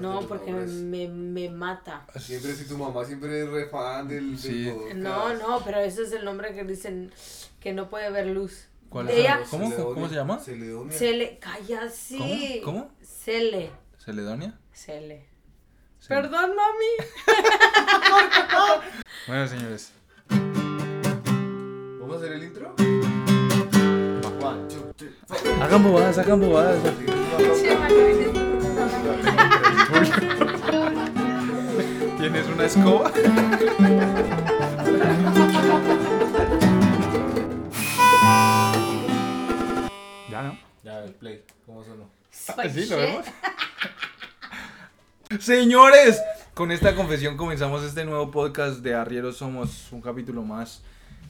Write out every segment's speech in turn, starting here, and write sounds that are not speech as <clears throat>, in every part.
No, porque me, me mata. Siempre, si tu mamá siempre es re fan del, Sí. No, no, pero ese es el nombre que dicen que no puede ver luz. ¿Cuál es? ella, ¿Cómo? Celedonia. ¿Cómo se llama? Celedonia. Cele, calla, sí. ¿Cómo? ¿Cómo? Cele, ¿Celedonia? Cele. Sí. Perdón, mami. <laughs> Bueno, señores. ¿Vamos a hacer el intro? Hagan bobadas, hagan bobadas. <laughs> <laughs> ¿Tienes una escoba? <laughs> ya no. Ya, el play. ¿Cómo sonó? Soy Sí, lo vemos. <laughs> Señores, con esta confesión comenzamos este nuevo podcast de Arrieros Somos, un capítulo más.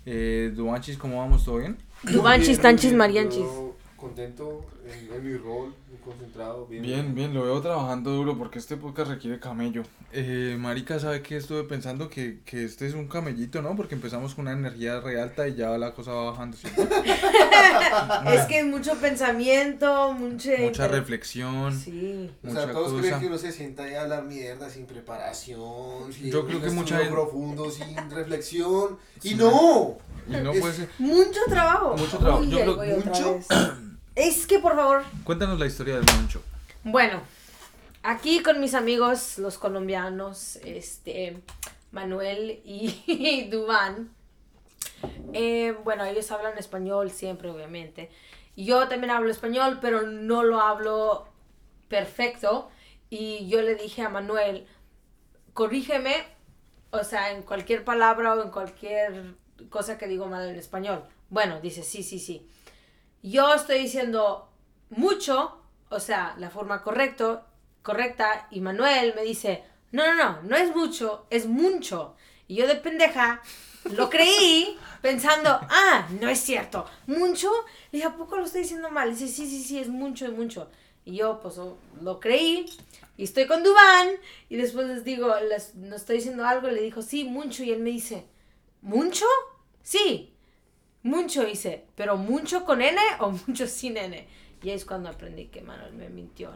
Eh, Duanchis, ¿cómo vamos? ¿Todo bien? Dubanchis, Bien, tanchis, marianchis. Contento en, en mi rol, muy concentrado. Bien, Bien, bien, lo veo trabajando duro porque este podcast requiere camello. Eh, Marica, ¿sabe qué? Estuve pensando que, que este es un camellito, ¿no? Porque empezamos con una energía re alta y ya la cosa va bajando. ¿sí? <laughs> Es que mucho pensamiento, mucha... Mucha reflexión. Sí. O sea, Mucha todos cosa. creen que uno se sienta ahí a hablar mierda sin preparación, sin Yo creo que mucha gente- profundo, sin <laughs> reflexión. Sí. Y no, Y no Es- puede ser. Mucho trabajo. Mucho trabajo. Uy, Yo creo- ¿mucho? <clears throat> Es que, por favor, Cuéntanos la historia del Moncho. Bueno, aquí con mis amigos, los colombianos, este, Manuel y <laughs> Dubán. eh, bueno, ellos hablan español siempre, obviamente. Yo también hablo español, pero no lo hablo perfecto. Y yo le dije a Manuel, corrígeme, o sea, en cualquier palabra o en cualquier cosa que digo mal en español. Bueno, dice, sí, sí, sí. Yo estoy diciendo mucho, o sea, la forma correcto, correcta, y Manuel me dice, no, no, no, no es mucho, es mucho. Y yo de pendeja lo creí <laughs> pensando, ah, no es cierto, mucho. Le dije, ¿a poco lo estoy diciendo mal? dice, sí, sí, sí, es mucho, es mucho. Y yo, pues, lo creí. Y estoy con Dubán. Y después les digo, les, no estoy diciendo algo. Y le dijo, sí, mucho. Y él me dice, ¿mucho? Sí, mucho. Dice, ¿pero mucho con N o mucho sin N? Y ahí es cuando aprendí que Manuel me mintió.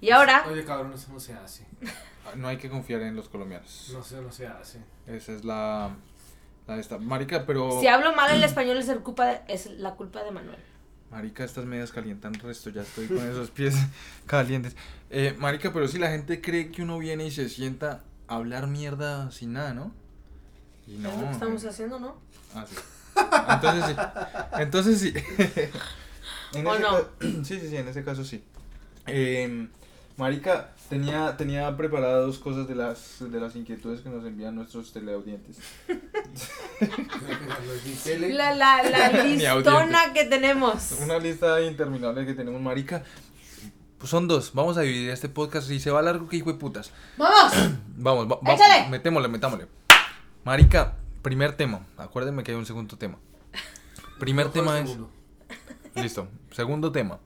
Y ahora, Oye, cabrón, eso no se hace. No hay que confiar en los colombianos. No sé, no se hace. Esa es la, la de esta. Marica, pero. si hablo mal el español es, el culpa de- es la culpa de Manuel. Marica, estas medias calientan resto, ya estoy con esos pies <laughs> calientes. Eh, marica, pero si la gente cree que uno viene y se sienta a hablar mierda sin nada, ¿no? Y no. es lo que estamos haciendo, ¿no? Ah, sí. Entonces sí. Entonces sí. <laughs> En ¿O no? <clears throat> Sí, sí, sí, en ese caso sí. Eh, marica, tenía, tenía preparadas dos cosas de las, de las inquietudes que nos envían nuestros teleaudientes. <laughs> La, la, la <laughs> listona que tenemos. Una lista interminable que tenemos, marica. Pues son dos. Vamos a dividir este podcast y se va largo que hijo de putas. ¡Vamos! <clears throat> Vamos, va- va- Échale. metémosle, metámosle. Marica, primer tema. Acuérdenme que hay un segundo tema. Primer tema es. Listo. Segundo tema.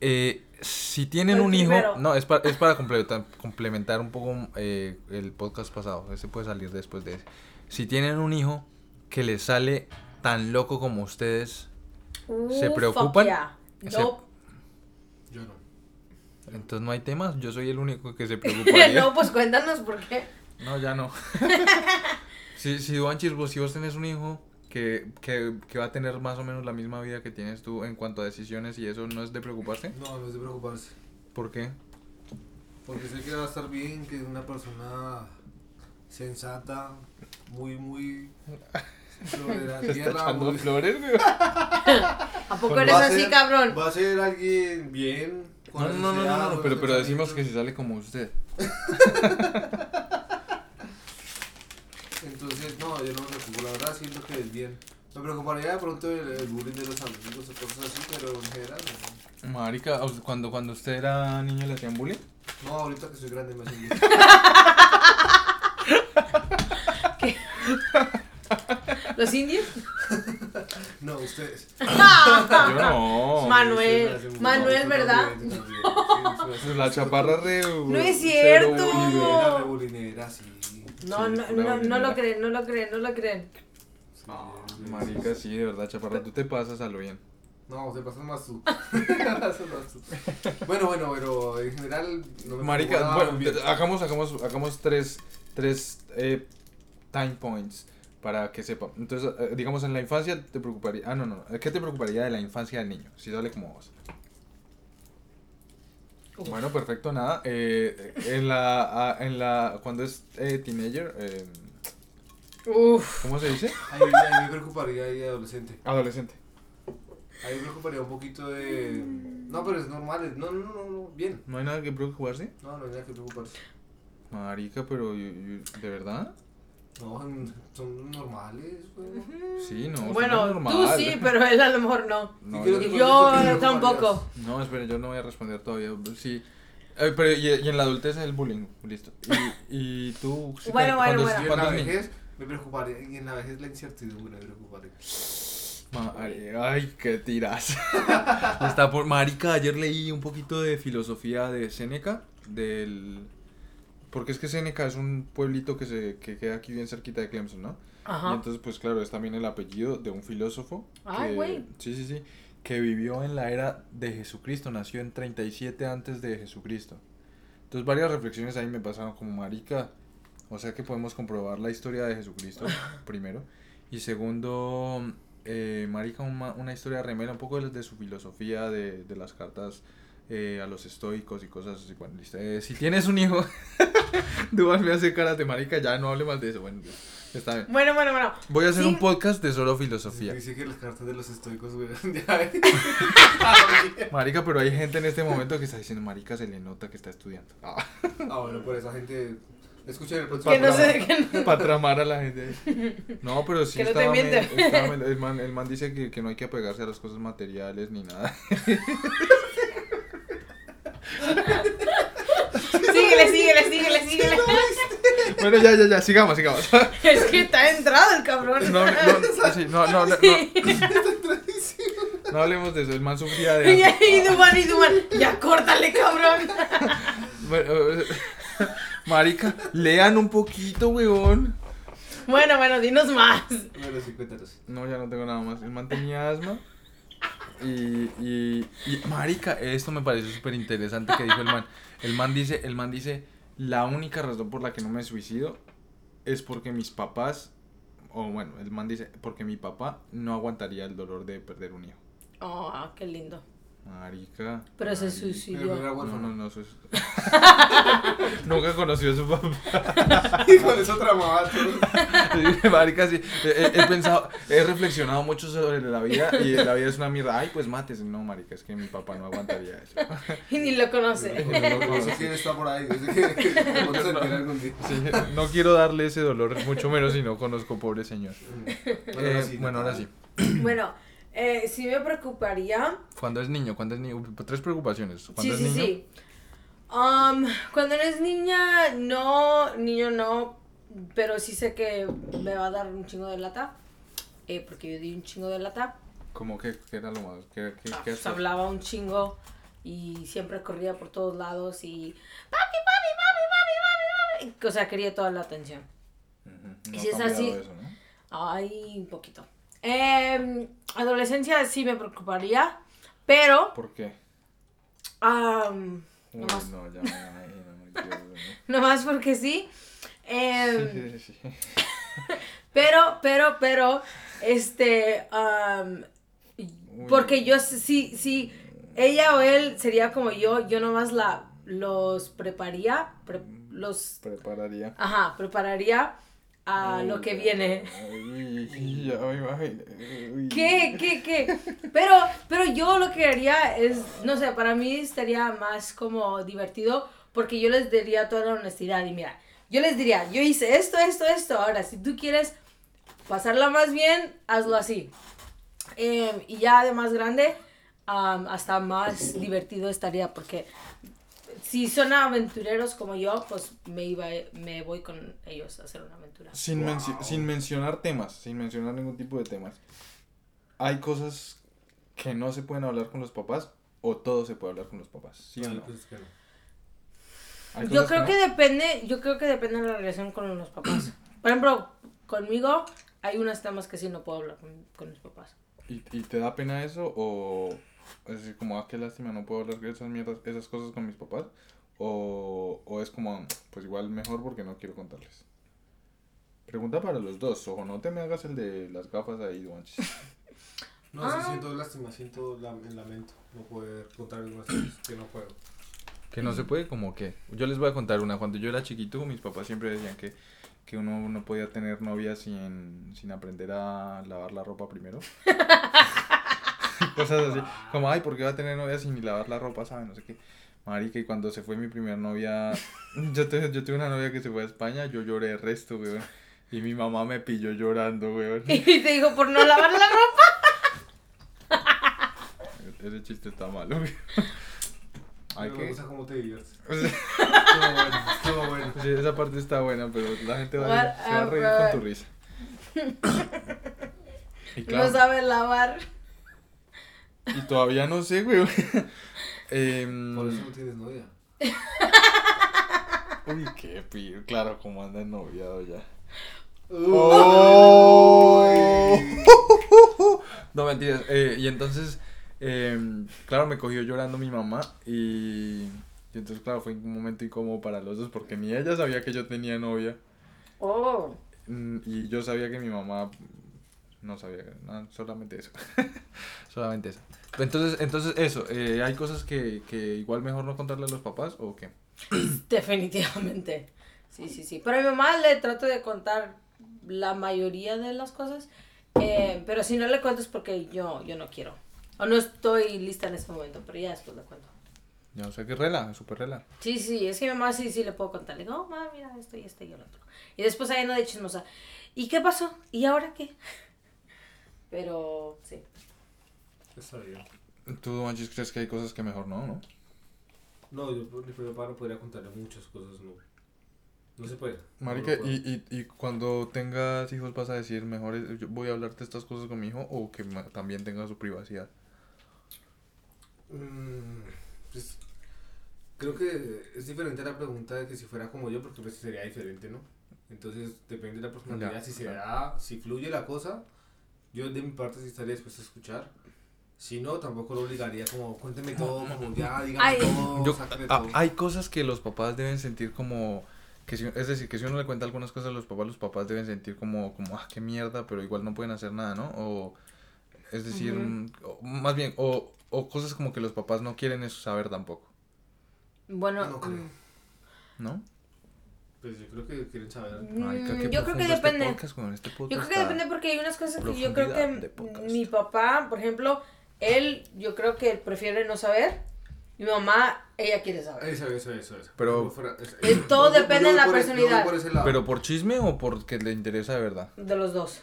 Eh, si tienen El un hijo. No, es, pa- es para complementar, complementar un poco eh, el podcast pasado. Ese puede salir después de ese. Si tienen un hijo que les sale tan loco como ustedes, ¿Se preocupan? fuck yeah. Se- Nope. Yo no. entonces no hay temas. Yo soy el único que se <laughs> preocuparía. no, pues cuéntanos por qué. No, ya no. <laughs> si, si Duanchis, vos, si vos tenés un hijo que, que, que va a tener más o menos la misma vida que tienes tú en cuanto a decisiones y eso no es de preocuparse, No, no es de preocuparse. ¿por qué? Porque sé que va a estar bien, que es una persona sensata, muy, muy. sobre la tierra, muy- flores, güey. <laughs> ¿A poco eres así, ser- cabrón? Va a ser alguien bien. No, no, no, no, no, pero, pero decimos que si sale como usted. <laughs> Entonces, no, yo no me preocupo, la verdad siento que es bien. Me preocuparía de pronto el, el bullying de los amigos o cosas así, pero en general no. Marica, ¿a usted- cuando, cuando usted era niño le hacían bullying. No, ahorita que soy grande me hacen bullying. ¿Los indios? No, ustedes. Yo no. Manuel, Sí. Manuel, ¿verdad? también, tú también. Sí, La chaparra re. No es cierto. bullying, güey. Era re bullyinera, sí. No, no, no, no lo creen, no lo creen, no lo creen. No, Marica, sí, de verdad, chaparra, tú te pasas a lo bien. No, te pasas más tú. <laughs> Te pasas más tú. bueno, bueno, pero en general no me Marica, bueno, bien. hagamos, hagamos, hagamos tres, tres eh, time points para que sepan. Entonces, eh, digamos, en la infancia te preocuparía. Ah, no, no, no. ¿Qué te preocuparía de la infancia del niño? Si sale como vos. Uf. Bueno, perfecto, nada. Eh, en la, ah, en la, cuando es eh, teenager, eh, Uf. ¿cómo se dice? Ahí, ahí me preocuparía ahí adolescente. Adolescente. Ahí me preocuparía un poquito de. No, pero es normal. es- No, no, no, no, bien. ¿No hay nada que preocuparse? No, no hay nada que preocuparse. Marica, pero yo- yo- ¿de verdad? No, son- normales, güey. Sí, no. Bueno, tú sí, pero él a lo mejor no. No, creo yo- que- Y ¿Por yo tampoco. No, espere, yo no voy a responder todavía. Sí. Eh, pero y, y en la adultez es el bullying, listo. Y, y tú, sí, Bueno, cuando- bueno, Y en la vejez me preocuparía. Y en la vejez la incertidumbre me preocuparía. Mari- Ay, qué tiras. <laughs> Está por marica, ayer leí un poquito de filosofía de Séneca, del porque es que Séneca es un pueblito que se que queda aquí bien cerquita de Clemson, ¿no? Y Ajá. entonces pues claro, es también el apellido de un filósofo Ay, que güey. sí, sí, sí, que vivió en la era de Jesucristo, nació en 37 antes de Jesucristo. Entonces varias reflexiones ahí me pasaron como marica, o sea que podemos comprobar la historia de Jesucristo <laughs> primero y segundo eh, marica una, una historia remera un poco de, de su filosofía de, de las cartas eh, a los estoicos y cosas así. Bueno, listo. Eh, si tienes un hijo, <laughs> Duval me hace caras de marica, ya no hable más de eso. Bueno, está bien. Bueno, bueno, bueno. Voy a hacer Sí. un podcast de solo filosofía. Dice que las cartas de los estoicos, güey. <laughs> ya. <laughs> Marica, pero hay gente en este momento que está diciendo, marica, se le nota que está estudiando. Ah, Ah, bueno, por esa gente. Escuchen el Que próximo no sé no. para tramar a la gente. No, pero sí Que no te estaba me- miente. estaba me- el, man, el man dice que, que no hay que apegarse a las cosas materiales ni nada. Síguele, síguele, síguele, síguele. Bueno, ya, ya, ya, sigamos, sigamos. Es que está entrado el cabrón. No, no, <laughs> sí, no, no, no, no, no hablemos de eso, el man sufría de... Y, Duman, y Duman. Ya córtale, cabrón. Bueno, Marica, lean un poquito, weón. Bueno, bueno, dinos más. Bueno, sí, cuéntanos. No, ya no tengo nada más. El man tenía asma. Y, y, y, marica, esto me pareció súper interesante que dijo el man. El man dice, el man dice, la única razón por la que no me suicido es porque mis papás, o bueno, el man dice, porque mi papá no aguantaría el dolor de perder un hijo. Oh, qué lindo. Marica. Pero se suicidó. No, huérfano. no, no, es... <laughs> Nunca conoció a su papá. <laughs> Y con eso tramaba Marica, sí. He, he- he pensado, he reflexionado mucho sobre la vida y la vida es una mierda. Ay, pues mates. No, marica, es que mi papá no aguantaría eso. Y ni lo conoce. No sé quién está por ahí. No quiero darle ese dolor, mucho menos si no conozco pobre señor. Bueno, Eh, ahora sí, bueno, ahora Natalia. sí. Bueno, eh, sí me preocuparía. Cuando es niño, cuando es niño, tres preocupaciones. Cuando Sí, es sí, niño, sí. Um, cuando eres niña, no, niño no, pero sí sé que me va a dar un chingo de lata, eh, porque yo di un chingo de lata, ¿cómo que qué era lo más? ¿Qué, qué, Ah, qué pues, hablaba un chingo y siempre corría por todos lados y papi, papi, papi, papi, papi, papi, o sea, quería toda la atención. Y no si es así- eso, ¿no? Ay, un poquito. Em, adolescencia sí me preocuparía, pero, ¿Por qué? am, Uy, nomás, no, ya <laughs> nomás porque sí. em, Sí, sí, sí. <laughs> Pero, pero, pero, este, porque yo sí, sí, ella o él sería como yo, yo nomás la, los prepararía, pre- los, Prepararía. ajá, prepararía a lo que viene. Uy, ya me imagino. Uy. ¿Qué, qué, qué? Pero, pero yo lo que haría es, no sé, para mí estaría más como divertido porque yo les diría toda la honestidad y mira, yo les diría, yo hice esto, esto, esto, ahora si tú quieres pasarla más bien, hazlo así. Em, y ya de más grande, hasta más divertido estaría porque si son aventureros como yo, pues me, iba, me voy con ellos a hacer una aventura. Sin, sin mencionar temas, sin mencionar ningún tipo de temas. Hay cosas que no se pueden hablar con los papás o todo se puede hablar con los papás. ¿Sí o Bueno, no? pues es que no. Yo creo que depende, yo creo que depende de la relación con los papás. <clears throat> Por ejemplo, conmigo hay unos temas que sí no puedo hablar con, con mis papás. ¿Y, y te da pena eso o es decir, como, ah, qué lástima, no puedo hablar de esas mierdas, esas cosas con mis papás? O, o es como, pues igual mejor porque no quiero contarles. Pregunta para los dos, ojo, no te me hagas el de las gafas ahí, Duanchis. <laughs> No, Ah. sí siento lástima, siento la- el lamento. No poder contar algunas cosas que no puedo. Que no se puede, como que. Yo les voy a contar una. Cuando yo era chiquito, mis papás siempre decían que, que uno no podía tener novia sin, sin aprender a lavar la ropa primero. <laughs> Cosas así. Como, ay, ¿por qué va a tener novia sin ni lavar la ropa? ¿Sabes? No sé qué. Marica, y cuando se fue mi primera novia. <laughs> Yo, te- yo tuve una novia que se fue a España, yo lloré el resto, weón. Y mi mamá me pilló llorando, weón. <laughs> Y te dijo, por no lavar la ropa. <laughs> Ese chiste está malo, weón. Hay que. me gusta cómo te diviertes. o sea, Estuvo bueno, estuvo bueno. Sí, esa parte está buena, pero la gente va, a- se va a reír con tu risa. Y No claro, sabe lavar. Y todavía no sé, güey. <laughs> Em, Por eso no tienes novia. uy, qué pío. Claro, como anda noviado ya. ¡Oh! <laughs> No, mentiras. eh, y entonces, em, claro, me cogió llorando mi mamá y, y entonces, claro, fue un momento incómodo para los dos porque ni ella sabía que yo tenía novia Oh. mm, y yo sabía que mi mamá no sabía, no, solamente eso. <laughs> solamente eso. Entonces, entonces eso, eh, ¿hay cosas que, que igual mejor no contarle a los papás o qué? <clears throat> Definitivamente. Sí, sí, sí. Pero a mi mamá le trato de contar la mayoría de las cosas. eh, pero si no le cuento es porque yo, yo no quiero. O no estoy lista en este momento, pero ya después le cuento. Ya, o sea que rela, súper rela. Sí, sí, es que mi mamá sí, sí le puedo contar. Le digo, oh, mamá, mira esto y esto y el otro. Y después ahí anda de chismosa. ¿Y qué pasó? ¿Y ahora qué? Pero, sí. Está bien. ¿Tú, Anchis, crees que hay cosas que mejor no, no? No, yo por mi papá no podría contarle muchas cosas, no. No se puede. No Marica, puedo. y, y, y cuando tengas hijos vas a decir, mejor es- yo voy a hablarte estas cosas con mi hijo o que ma- también tenga su privacidad. Mm, pues, creo que es diferente la pregunta de que si fuera como yo, porque pues sería diferente, ¿no? Entonces depende de la personalidad, Ya, si se claro. da, si fluye la cosa, yo de mi parte sí estaría dispuesto a escuchar. Si no, tampoco lo obligaría como, cuénteme todo, como ya, dígame Ay. todo, Yo- ah, todo. hay cosas que los papás deben sentir como... Que si, es decir, que si uno le cuenta algunas cosas a los papás, los papás deben sentir como, como, ah, qué mierda, pero igual no pueden hacer nada, ¿no? O, es decir, mm, o más bien, o, o cosas como que los papás no quieren eso saber tampoco, Bueno, No creo. mm, ¿no? Pues yo creo que quieren saber. Marica, Mm, qué yo creo que profundo este depende. podcast, weón, este Yo podcast creo que depende porque hay unas cosas que yo creo que mi papá, por ejemplo, él, yo creo que prefiere no saber. Mi mamá, ella quiere saber. Eso, eso, eso, eso. Pero- Yo es- Eh, todo yo- yo depende de la yo voy personalidad. por. ¿Pero por chisme o porque le interesa de verdad? De los dos.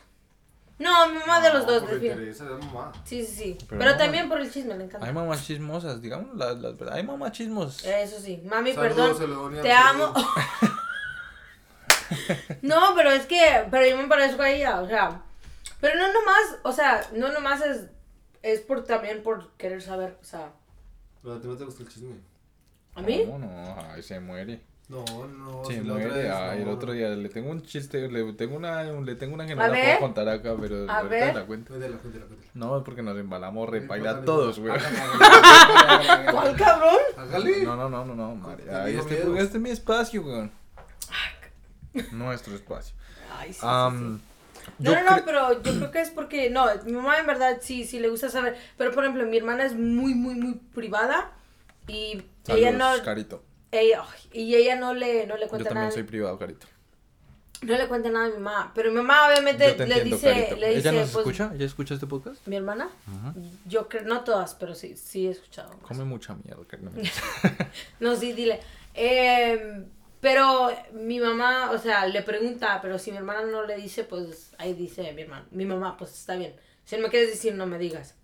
No, mi mamá de los dos, define. interesa de mamá. Sí, sí, sí. Pero Pero, no, también por el chisme, le Hay encanta. mamás chismosas, digamos, la, la verdad. Hay mamás chismosas. Eso sí. Mami, Saludos, perdón. Te amo. <laughs> <laughs> No, pero es que, pero yo me parezco a ella, o sea. Pero no nomás, o sea, no nomás es, es por también por querer saber, o sea. Pero a ti no te gusta el chisme. ¿A mí? No, no, ay, se muere. No, no. se si muere. vez Ay, el otro día le tengo un chiste, le tengo una, le tengo una que no A la ver. puedo contar acá, pero A ahorita ver. la cuento. No, es porque nos embalamos repaila todos, güey. ¿Cuál cabrón? Hágale. No, no, no, no, no, Mari. Te Ay, este, este es mi espacio, güey. Nuestro espacio. Ay, sí, sí, sí. yo No, no, no, pero yo creo que es porque, no, mi mamá en verdad sí, sí le gusta saber, pero por ejemplo, mi hermana es muy, muy, muy privada y ella no, Carito. ella, y ella no le, no le Yo cuenta también nada, soy privado, Carito. no le cuenta nada a mi mamá, pero mi mamá obviamente Yo te le entiendo, dice, Carito. le dice, ¿Ella nos pues, escucha? ¿Ella escucha este podcast? mi hermana, yo creo, no todas, pero sí, sí he escuchado. Come mucha mierda, Carito. <laughs> No, sí, dile. Eh, pero mi mamá, o sea, le pregunta, pero si mi hermana no le dice, pues ahí dice mi hermana. Mi mamá, pues está bien. Si no me quieres decir, no me digas.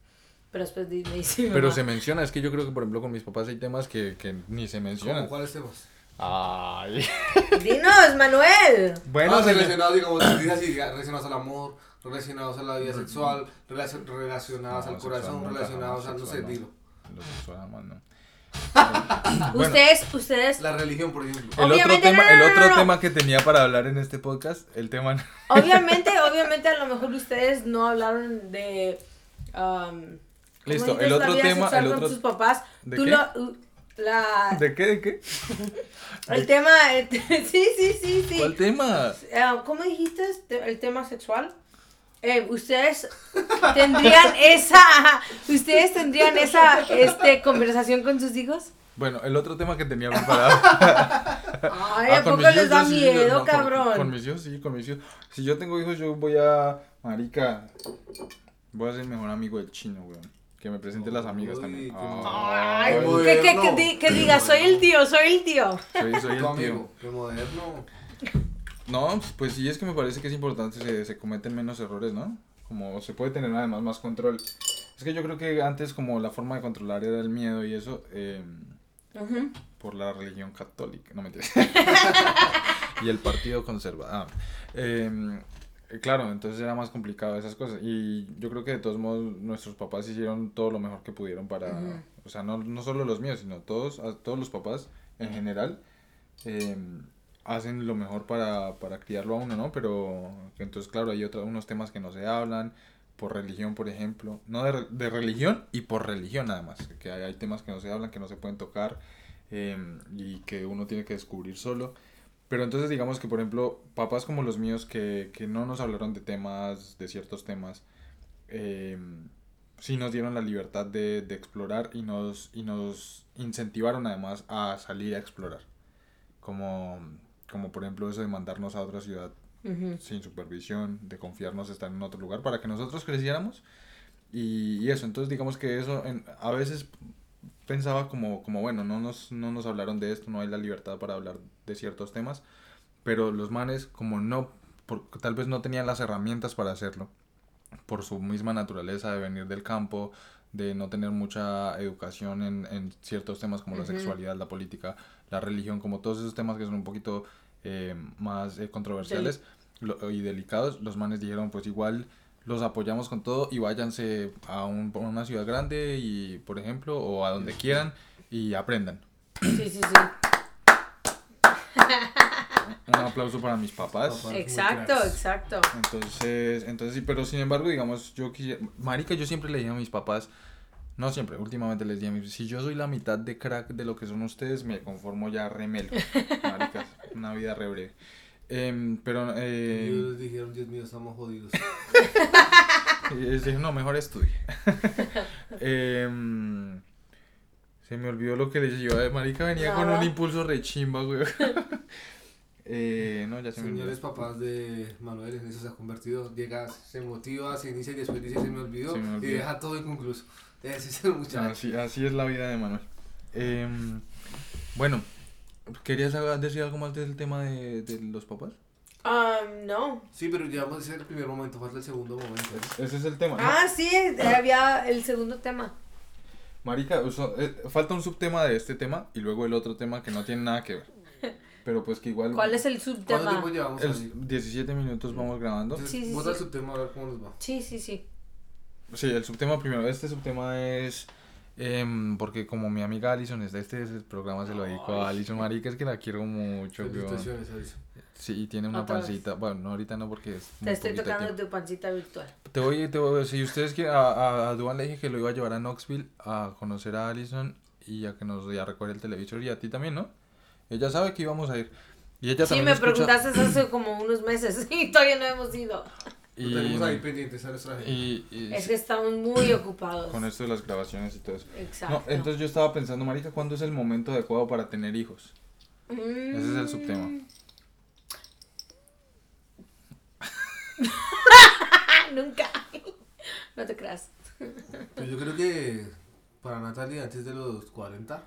Pero después me dice mi Pero mamá. se menciona, es que yo creo que por ejemplo con mis papás hay temas que, que ni se ¿Cómo? mencionan. ¿Cuáles temas? Ay. <laughs> Dinos, Manuel. Bueno, Ah, se le- relacionados, digamos, así, relacionados al amor, relacionados a la vida sexual, relacion- relacionados No, al corazón, relacionados jamás, a, no sé, dilo. Lo sexual, no. Bueno. Ustedes, ustedes, La religión, por ejemplo. El otro, Obviamente, tema, no, no, el no, otro no. tema que tenía para hablar en este podcast, el tema... obviamente, <laughs> obviamente a lo mejor ustedes no hablaron de um, ¿cómo Listo, el otro tema, el con otro- tus papás. ¿De Tú qué? lo, uh, la, ¿De qué? ¿De qué? <laughs> el tema, el te- <laughs> sí, sí, sí, sí. ¿Cuál tema? Eh, ¿Cómo dijiste el tema sexual? Eh, ustedes tendrían esa, ustedes tendrían esa, este, conversación con sus hijos. Bueno, el otro tema que tenía preparado. <laughs> Ay, Ah, ¿a con poco mis les hijos da yo sí, miedo, no, con- cabrón? Con, mis hijos sí, con mis hijos. Si yo tengo hijos, yo voy a. Marica. Voy a ser el mejor amigo del chino, weón. Que me presente las amigas Uy, también. qué Ay, Ay, que, que, que, que diga, soy el tío, soy el tío. soy, soy el tío. qué moderno. No, pues sí, es que me parece que es importante se, se cometen menos errores, ¿no? Como se puede tener además más control. Es que yo creo que antes como la forma de controlar era el miedo y eso, eh, Ujú. por la religión católica, no me entiendes. <laughs> y el partido conservador. Ah, eh, claro, entonces era más complicado esas cosas. Y yo creo que de todos modos nuestros papás hicieron todo lo mejor que pudieron para, Ujú. o sea, no, no solo los míos, sino todos, a todos los papás en general. eh, hacen lo mejor para, para criarlo a uno, ¿no? Pero entonces, claro, hay otros, unos temas que no se hablan, por religión, por ejemplo, no de, de religión y por religión nada más, que hay, hay temas que no se hablan, que no se pueden tocar eh, y que uno tiene que descubrir solo. Pero entonces digamos que, por ejemplo, papás como los míos que, que no nos hablaron de temas, de ciertos temas, eh, sí nos dieron la libertad de, de explorar y nos, y nos incentivaron además a salir a explorar. Como, como por ejemplo eso de mandarnos a otra ciudad Ujú. sin supervisión, de confiarnos estar en otro lugar para que nosotros creciéramos. Y, y eso, entonces digamos que eso en- a veces pensaba como, como bueno, no nos, no nos hablaron de esto, no hay la libertad para hablar de ciertos temas, pero los manes como no, por, tal vez no tenían las herramientas para hacerlo, por su misma naturaleza de venir del campo, de no tener mucha educación en, en ciertos temas como la sexualidad, la política, la religión, como todos esos temas que son un poquito eh, más eh, controversiales lo- y delicados, los manes dijeron pues igual los apoyamos con todo y váyanse a, un- a una ciudad grande y por ejemplo o a donde quieran y aprendan. Sí, sí, sí. <laughs> <laughs> Un aplauso para mis papás. Exacto, exacto. Entonces, entonces sí, pero sin embargo, digamos, yo quisiera, marica, yo siempre le dije a mis papás, no siempre, últimamente les dije a mis, si yo soy la mitad de crack de lo que son ustedes, me conformo ya remelo, marica, una vida re breve. Em, pero, Y eh, ellos les dijeron, Dios mío, estamos jodidos. <laughs> y les dije, no, mejor estudie. <laughs> Em, se me olvidó lo que les iba a marica, venía con un impulso re chimba, güey. Eh, no, ya se me olvidó. Señores papás de Manuel, en eso se ha convertido. Llega, se motiva, se inicia y después dice se me olvidó, Se me y olvidó. deja todo inconcluso. Ese es el muchacho. Así, así es la vida de Manuel. Em, bueno, ¿querías decir algo más del tema de, de los papás? Um, no. Sí, pero ya vamos a hacer el primer momento, falta el segundo momento. ¿eh? Ese es el tema. ¿no? Ah, sí, había el segundo tema. Marica, o sea, eh, falta un subtema de este tema y luego el otro tema que no tiene nada que ver. Pero pues que igual... ¿Cuál es el ¿Cuánto subtema? tiempo llevamos el- ahí? 17 minutos vamos grabando. Entonces, Sí, sí, vota sí. el subtema a ver cómo nos va. Sí, sí, sí. Sí, el subtema primero. Este subtema es... em, porque como mi amiga Alison está este, programa se lo dedico a Alison Marica, es que la quiero mucho. Felicitaciones, Alison. Sí, y tiene una Otra vez. pancita. Bueno, no ahorita no porque es Te estoy tocando tiempo. tu pancita virtual. Te voy, te voy, si ustedes quieren, a, a, a Duan le dije que lo iba a llevar a Knoxville a conocer a Allison y a que nos y a recoger el televisor y a ti también, ¿no? Ella sabe que íbamos a ir. Y ella Sí, también me escucha- preguntaste hace como unos meses <laughs> y todavía no hemos ido. Y, Lo tenemos ahí pendientes a nuestra gente. y, y- Es que estamos muy <clears throat> ocupados. con esto de las grabaciones y todo eso. Exacto. No, entonces yo estaba pensando, marica, ¿cuándo es el momento adecuado para tener hijos? Mm. ese es el subtema. <laughs> Nunca. No te creas. Pues yo creo que para Natalia antes de los 40.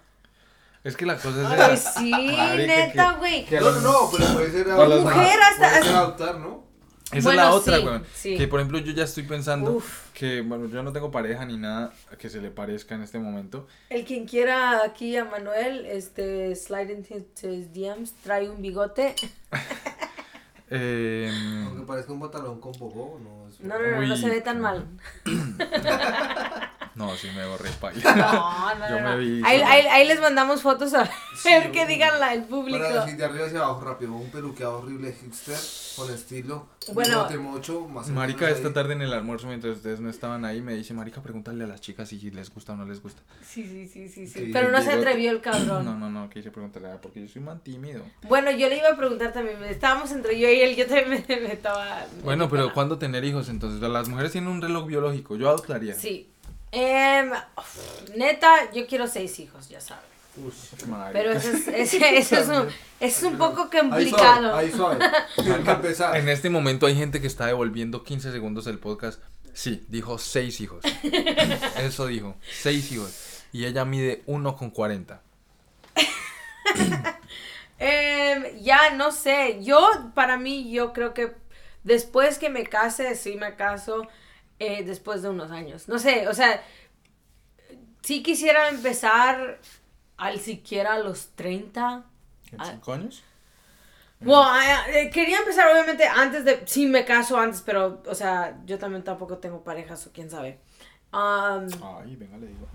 Es que la cosa es Ay, sí, Marica, neta, güey. No, no, no, pero puede ser A las Mujer hasta- Puede ser adoptar, ¿no? Esa Bueno, es la otra, sí, sí. Que por ejemplo yo ya estoy pensando Uf. que, bueno, yo no tengo pareja ni nada que se le parezca en este momento. El quien quiera aquí a Manuel, este, slide into his DMs, trae un bigote. <laughs> Eh, Aunque parezca un pantalón con poco, no es. No, no, no, no se ve tan mal. <clears throat> <laughs> No, sí me borré paila. No, no, Yo no. me no. vi Ahí, ahí, ahí les mandamos fotos a Sí, ver qué un- digan la, el público. Para así de arriba hacia abajo rápido, un peluqueado horrible hipster con estilo. Bueno. más Marica, esta ahí. tarde en el almuerzo, mientras ustedes no estaban ahí, me dice, Marica, pregúntale a las chicas si les gusta o no les gusta. Sí, sí, sí, sí, sí. Sí, Pero no se atrevió el cabrón. No, no, no, quise preguntarle, ah, porque yo soy más tímido. Bueno, yo le iba a preguntar también. Estábamos entre yo y él. Yo también me, me estaba. me Bueno, pero estaba- ¿cuándo tener hijos entonces? Las mujeres tienen un reloj biológico, yo adoptaría. Sí. Em, uf, neta, yo quiero seis hijos, ya saben. Pero eso es, <laughs> ese- eso es, un, es un poco Ahí complicado. ahí empezar. En este momento hay gente que está devolviendo 15 segundos del podcast. Sí, dijo seis hijos. <laughs> Eso dijo, seis hijos. Y ella mide 1,40. <coughs> Em, ya, no sé. Yo, para mí, yo creo que después que me case, sí me caso eh, después de unos años. No sé, o sea, sí quisiera empezar al siquiera a los 30. ¿En Ah. 5 años? Bueno, ah, eh, quería empezar obviamente antes de, sí me caso antes, pero, o sea, yo también tampoco tengo parejas o quién sabe. Um, Ay, venga, le digo.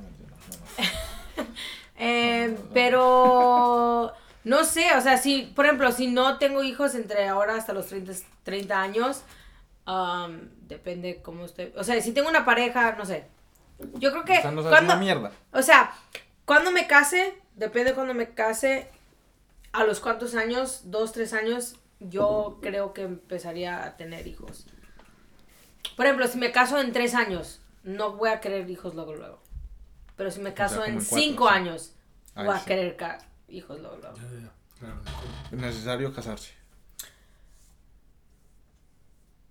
<laughs> Eh, pero no sé, o sea, si, por ejemplo, si no tengo hijos entre ahora hasta los 30, 30 años, um, depende cómo usted, o sea, si tengo una pareja, no sé. Yo creo que O sea, no cuando, una mierda. o sea, cuando me case, depende cuando me case, a los cuántos años, dos, tres años, yo creo que empezaría a tener hijos. Por ejemplo, si me caso en tres años, no voy a querer hijos luego, luego. Pero si me caso en en cuatro, cinco años, voy a sí. querer hijos luego, luego. Ya, ya, ya. Claro. Es necesario casarse.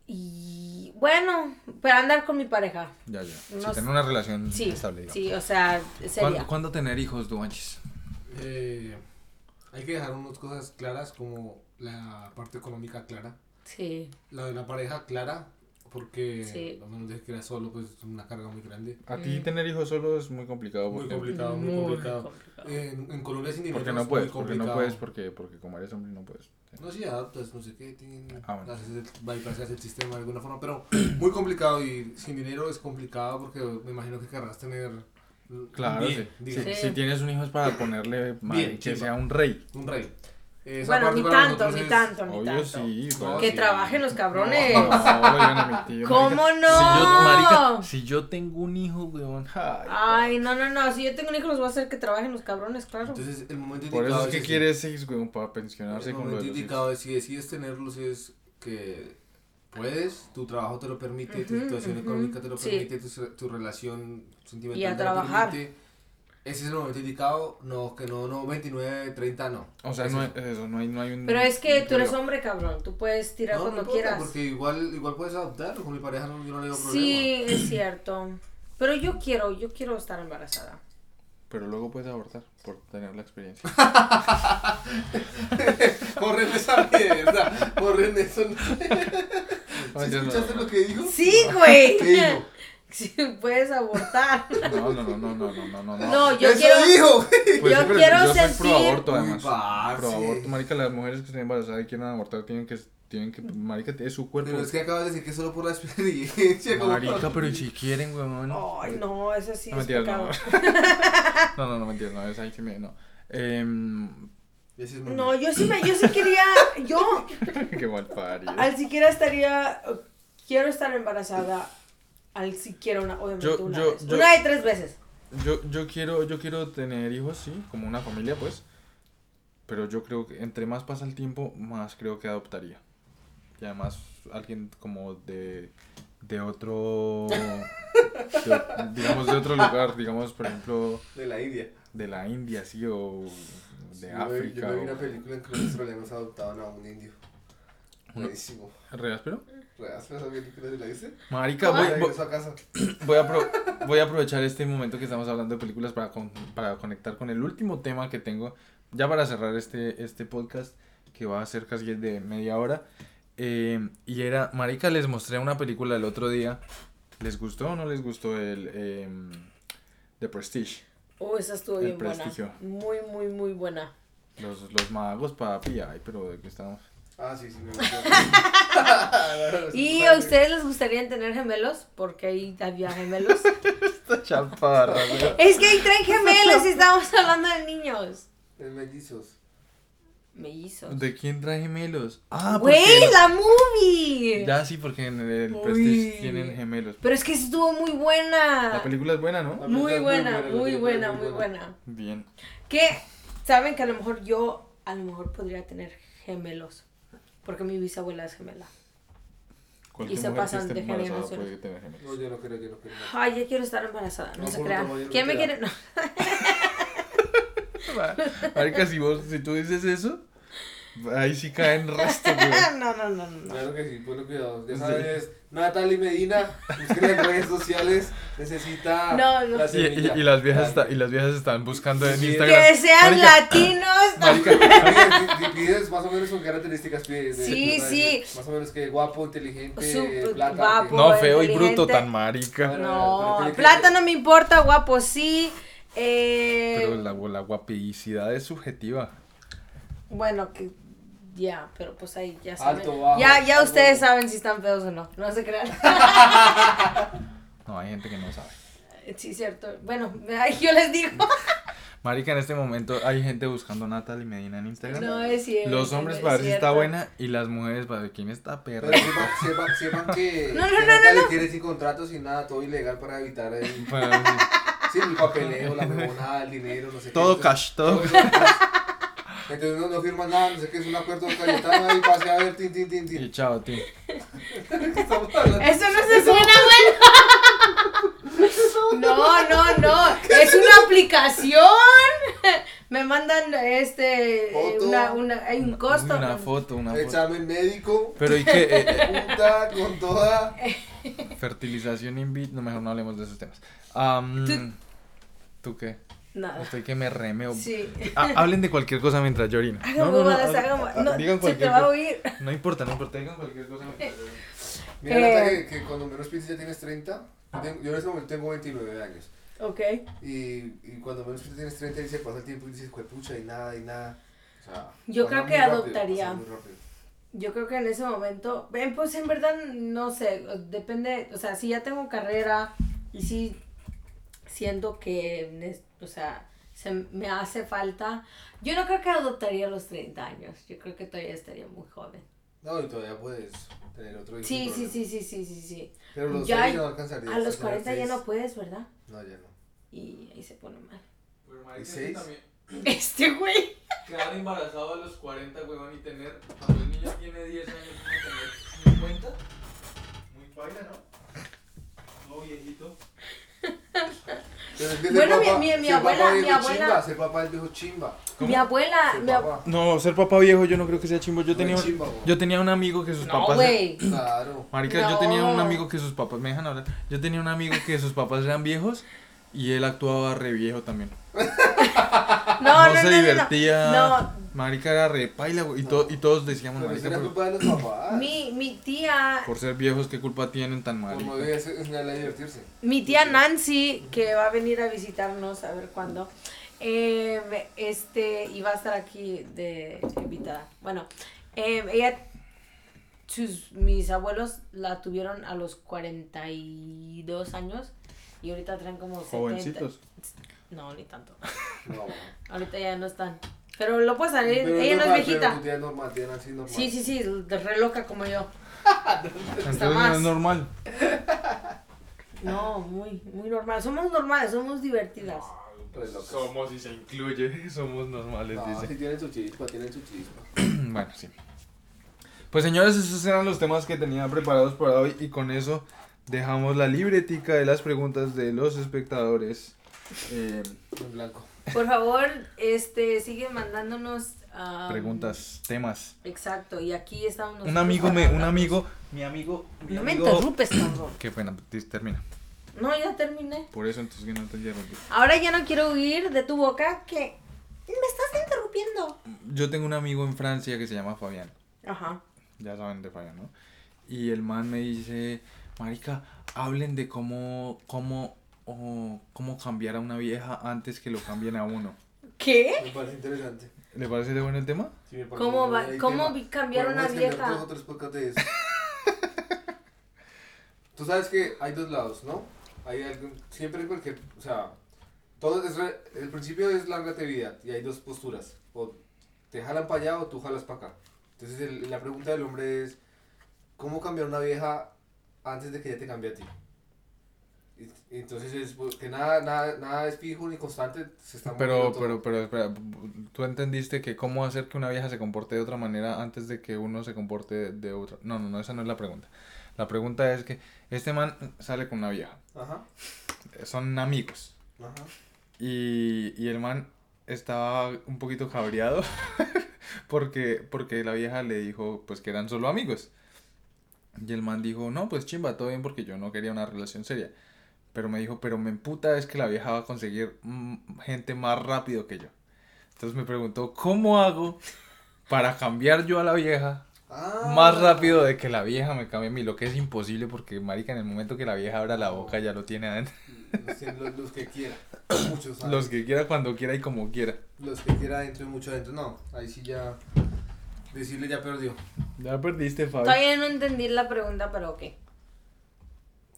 Y bueno, pero andar con mi pareja. Ya, ya. No Sí, sé. tener una relación Sí, estable. digamos. sí, o sea, sería. ¿Cuándo, cuándo tener hijos, Duanchis? Eh, hay que dejar unas cosas claras como la parte económica clara, Sí, la de la pareja clara, porque Sí. a menos de que era solo, pues es una carga muy grande. A ti tener hijos solo es muy complicado. Muy complicado, muy, Muy complicado. complicado. En, en Colombia sin dinero porque es no muy puedes, porque no complicado. puedes, porque, porque como eres hombre no puedes. No, si adaptas, no sé qué, tienen, Ah, bueno. haces el, bypassas el sistema de alguna forma, pero <clears throat> muy complicado y sin dinero es complicado porque me imagino que querrás tener Claro, bien, sí. Si, Sí. si tienes un hijo es para ponerle madre, que chimba. sea un rey. un rey. Esa Bueno, ni tanto, ni tanto, ni Obvio tanto. sí. No, Que sí. trabajen los cabrones. No, oigan a mi tío, ¿Cómo no? Si yo, marica, si yo tengo un hijo, weón, ay, Ay, no, no, no. Si yo tengo un hijo, los voy a hacer que traben los cabrones, claro. Entonces, el momento Por eso indicado es que ese. quieres seis, weón, para pensionarse El con momento los hijos. indicado es si decides tenerlos es que puedes, tu trabajo te lo permite, tu situación económica te lo sí. permite, tu, tu relación sentimental Y a te lo trabajar. permite. Ese es el momento indicado, no, que no, no, 29, 30, no. O sea, no hay, es- eso, no hay, no hay un... Pero es que tú eres hombre, cabrón. Tú puedes tirar no, no cuando importa, quieras. Porque igual, igual puedes adoptar, con mi pareja no, yo no le digo problema. Sí, es cierto. Pero yo quiero, yo quiero estar embarazada. Pero luego puedes abortar por tener la experiencia. <laughs> Corren esa mierda, corren eso. ¿Sí no, ¿Escuchaste no, lo que dijo? Sí, güey. ¿Qué dijo? Sí, <laughs> puedes abortar. No, no, no, no, no, no, no, no. No, yo ¡Eso quiero. dijo! Pues yo sí, quiero yo soy sentir- pro aborto Uy, además. parce. Pro aborto, marica, las mujeres que estén embarazadas y quieran abortar tienen que, tienen que, marica, es su cuerpo. Pero es que acabas de decir que solo por la <laughs> experiencia. Marica, pero ¿y si quieren, weón? Ay, no, eso sí No es mentiras, pecado. <laughs> no. No, no, no mentiras, no, es ahí sí me, no. Muy No, yo sí me, yo sí quería, yo qué mal parido. al siquiera estaría, quiero estar embarazada, al siquiera una, obviamente Yo- una yo- vez. yo- Una de tres veces. Yo, yo quiero, yo quiero tener hijos, sí, como una familia, pues. Pero yo creo que entre más pasa el tiempo, más creo que adoptaría. Y además, alguien como de, de otro, de- digamos, de otro lugar, digamos, por ejemplo, De la India. de la India, sí, o de vi- África. Yo me vi o- una película en que los <coughs> australianos adoptaban a un indio. Buenísimo. ¿Real, pero? ¿Reas esa película la viste? Marica, voy, voy, <clears throat> voy a apro- voy a aprovechar este momento que estamos hablando de películas para, con- para conectar con el último tema que tengo, ya para cerrar este, este podcast, que va a ser casi de media hora. Eh, y era, Marica, les mostré una película el otro día. ¿Les gustó o no les gustó el em, The Prestige? Oh, esa estuvo El bien buena. Muy, muy, muy buena. Los, los magos, papi, ay, pero de qué estamos. Ah, sí, sí, me <laughs> gustó. <laughs> ¿Y a ustedes les gustaría tener gemelos? Porque ahí había gemelos. <laughs> Esta chaparra, güey. Es que ahí traen gemelos y estamos hablando de niños. Es mellizos. Mellizos. ¿De quién trae gemelos? Ah, Güey, porque- la movie. Ya sí, porque en el Uy. Prestige tienen gemelos. Pero es que estuvo muy buena. La película es buena, ¿no? Muy buena, muy buena, muy buena. Bien. Que saben que a lo mejor yo, a lo mejor podría tener gemelos. Porque mi bisabuela es gemela. Y se pasan de gemelos. No, yo no quiero, yo no quiero. Ay, ya quiero estar embarazada. No, No, se crean. no ¿Quién me queda. quiere? No. <laughs> Marica, si vos, si tú dices eso, ahí sí caen resto, güey. <laughs> no, no, no, no. Claro que sí, ponle cuidado. Ya Sí. sabes, Natalie Medina, búsquenla en redes sociales, necesita No, no. la Y, y- semilla. y las viejas está- y las viejas están buscando en Sí. Instagram. Que sean Marica, latinos. marica, Pides, pides más o menos con características pides. de- Sí, de- sí. Más o menos que guapo, inteligente, plata. guapo. No, feo y bruto, tan marica. No, plata no me importa, guapo sí. Eh, Pero la, la guapicidad es subjetiva. Bueno, que ya, pero pues ahí ya saben. Alto, bajo, ya, ya alto. ustedes saben si están feos o no. No se crean. <laughs> No, hay gente que no sabe. sí, cierto. Bueno, ay, yo les digo. <laughs> Marica, en este momento hay gente buscando a Natalie Medina en Instagram. No es cierto. Los hombres para ver si está buena y las mujeres para ver quién está perra. Sepan, sepan, sepan que, <laughs> No, no, que no, Natalie quiere sin contrato, sin nada, todo ilegal para evitar el, Bueno, sí. sí, el papeleo, la huevonada, el dinero, no sé qué. Todo Entonces, cash, todo. es cash. Entonces no, no firma nada, no sé qué, es un acuerdo cayetano ahí, pase a ver, tin, tin, tin, Y tin. chao, tío. Estamos hablando- Eso no se suena bueno. No, no, no. <laughs> Es una aplicación. Me mandan este Foto. una, una, hay un costo. Una foto, una foto. Examen médico, Pero ¿y qué? Eh, eh, <laughs> puta, con toda. fertilización in vitro. No, mejor no hablemos de esos temas. Tú- ¿Tú qué? Nada. Estoy que me remeo. Sí. Ah, hablen de cualquier cosa mientras yo orino. <laughs> Hagan huevadas, hagan ah, No, digan se te cualquier va a cosa. oír. No importa, no importa, digan cualquier cosa mientras yo orino. Mira, Eh. Nata, que, que cuando menos pienses ya tienes 30. Yo, en este momento tengo 29 años. Ok. Y, y cuando menos piensas tienes 30 y se pasa el tiempo y dices, pucha, y nada, y nada. O sea, Yo creo que rápido, adoptaría. Yo creo que en ese momento, eh, pues en verdad, no sé, depende, o sea, si ya tengo carrera y si siento que, o sea, se me hace falta, yo no creo que adoptaría a los 30 años, yo creo que todavía estaría muy joven. No, y todavía puedes tener otro hijo. Sí, sí, sí, sí, sí, sí, sí. Pero los Ya, no alcanzarías. A los tener 40 ya no puedes, ¿verdad? No, ya no. Y ahí se pone mal. ¿Y seis? <clears throat> Este güey. Quedar embarazado a los 40, huevón, y tener. Cuando el niño tiene 10 años, uno tener 50. Muy paila, ¿no? Todo viejito. <laughs> Bueno, mi- papá- mi- abuela- mi abuela- Chimba, ser papá es viejo chimba. Mi abuela, Ser mi ab- papá. No, ser papá viejo yo no creo que sea chimbo. Yo No tenía, chimba, yo tenía un amigo que sus No, papás. güey. <clears throat> Claro. Marica, yo tenía un amigo que sus papás. ¿Me dejan hablar? Yo tenía un amigo que sus papás eran viejos y él actuaba re viejo también. <laughs> No, no, se no, no, no. divertía. No. Marica era re paila, güey. Y, to- y todos decíamos, Pero marica, era por, culpa de los <coughs> papás. Mi, mi tía, por ser viejos, ¿qué culpa tienen tan marica? no debe ser- enseñarle a divertirse. mi tía Nancy, que va a venir a visitarnos a ver cuándo, eh, este, y va a estar aquí de invitada. Bueno, eh, ella, sus, mis abuelos la tuvieron a los 42 años y ahorita traen como 70. Jovencitos. No, ni tanto. No. <laughs> Ahorita ya no están. Pero lo puede salir, Pero ella no es viejita. tu tía es normal, tía es normal. Sí, sí, sí, de re loca como yo. Entonces no más. es normal. No, muy, muy normal. Somos normales, somos divertidas. Locas. Somos y se incluye, <laughs> somos normales, No, dice. sí tienen su chispa, tienen su chispa. <clears throat> bueno, sí. Pues señores, esos eran los temas que tenía preparados para hoy y con eso dejamos la libretica de las preguntas de los espectadores. Eh, En blanco. Por favor, este, sigue mandándonos am, preguntas, temas. Exacto, y aquí estamos Un nosotros amigo me, un amigo, mi amigo, mi No me amigo- interrumpes, cabrón. <clears throat> Qué pena, termina. No, ya terminé. Por eso entonces que no te interrumpí. Ahora ya no quiero oír de tu boca que me estás interrumpiendo. Yo tengo un amigo en Francia que se llama Fabián. Ajá. Ya saben de Fabián, ¿no? Y el man me dice, marica, hablen de cómo, cómo, o cómo cambiar a una vieja antes que lo cambien a uno. ¿Qué? Me parece interesante. ¿Le parece de bueno el tema? Sí, me parece ¿Cómo, va, cómo tema. cambiar Podemos una vieja? dos o tres podcasts de eso. <laughs> Tú sabes que hay dos lados, ¿no? Hay algo, siempre cualquier, o sea, todo es, re- el principio es lárgate vida y hay dos posturas, o te jalan para allá o tú jalas para acá. Entonces el- la pregunta del hombre es, ¿cómo cambiar una vieja antes de que ella te cambie a ti? Entonces es pues, que nada, nada, nada es fijo ni constante, se está Pero, pero, pero, espera, tú entendiste que cómo hacer que una vieja se comporte de otra manera antes de que uno se comporte de otra. No, no, no, esa no es la pregunta. La pregunta es que este man sale con una vieja, Ajá, son amigos, ajá. y, y el man estaba un poquito cabreado <laughs> porque, porque la vieja le dijo pues que eran solo amigos. Y el man dijo, no, pues chimba, todo bien porque yo no quería una relación seria. Pero me dijo, pero me emputa es que la vieja va a conseguir mm, gente más rápido que yo. Entonces me preguntó, ¿cómo hago para cambiar yo a la vieja Ah. más rápido de que la vieja me cambie a mí? Lo que es imposible porque, marica, en el momento que la vieja abra la boca ya lo tiene adentro. Los, que- los- los que quiera, <coughs> muchos saben. Los que quiera, cuando quiera y como quiera. Los que quiera adentro y mucho adentro, no, ahí sí ya, decirle ya perdió, Ya perdiste, Fabi. Todavía no entendí la pregunta, pero ok.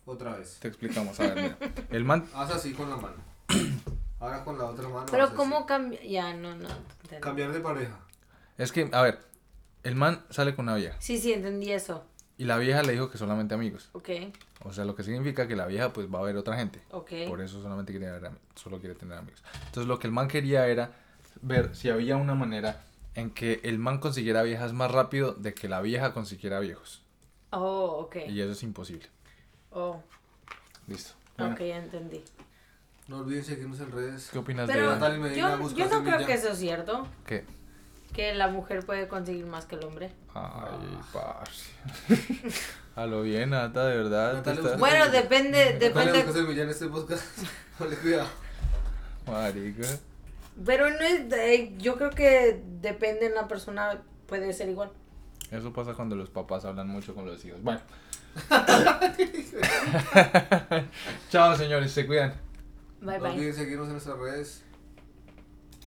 Otra vez. Te explicamos, a ver, mira. El man, <laughs> Haz así con la mano, <clears throat> ahora con la otra mano. Pero. ¿cómo cambia? Ya, no, no. entendí. Cambiar de pareja. es que, a ver, el man sale con una vieja Sí, sí, entendí eso. y la vieja le dijo que solamente amigos. Ok, O sea, lo que significa que la vieja pues va a ver otra gente. ok. Por eso solamente quiere ver solo quiere tener amigos. Entonces lo que el man quería era ver si había una manera en que el man consiguiera viejas más rápido de que la vieja consiguiera viejos. Oh, ok. Y eso es imposible. Oh, Listo. Bueno, ok, ya entendí. No olviden seguirnos en redes. ¿Qué opinas Pero de Natalie Medina yo, yo no creo que eso es cierto. qué? Que la mujer puede conseguir más que el hombre. Ay, parce. <laughs> A lo bien, Nata, de verdad. estás- Bueno, depende, depende. en este podcast. <laughs> Vale, cuidado. Marica. Pero no es, de- yo creo que depende de la persona, puede ser igual. Eso pasa cuando los papás hablan mucho con los hijos. Bueno. <laughs> Chao, señores, se cuidan. Bye No bye. olviden seguirnos en nuestras redes.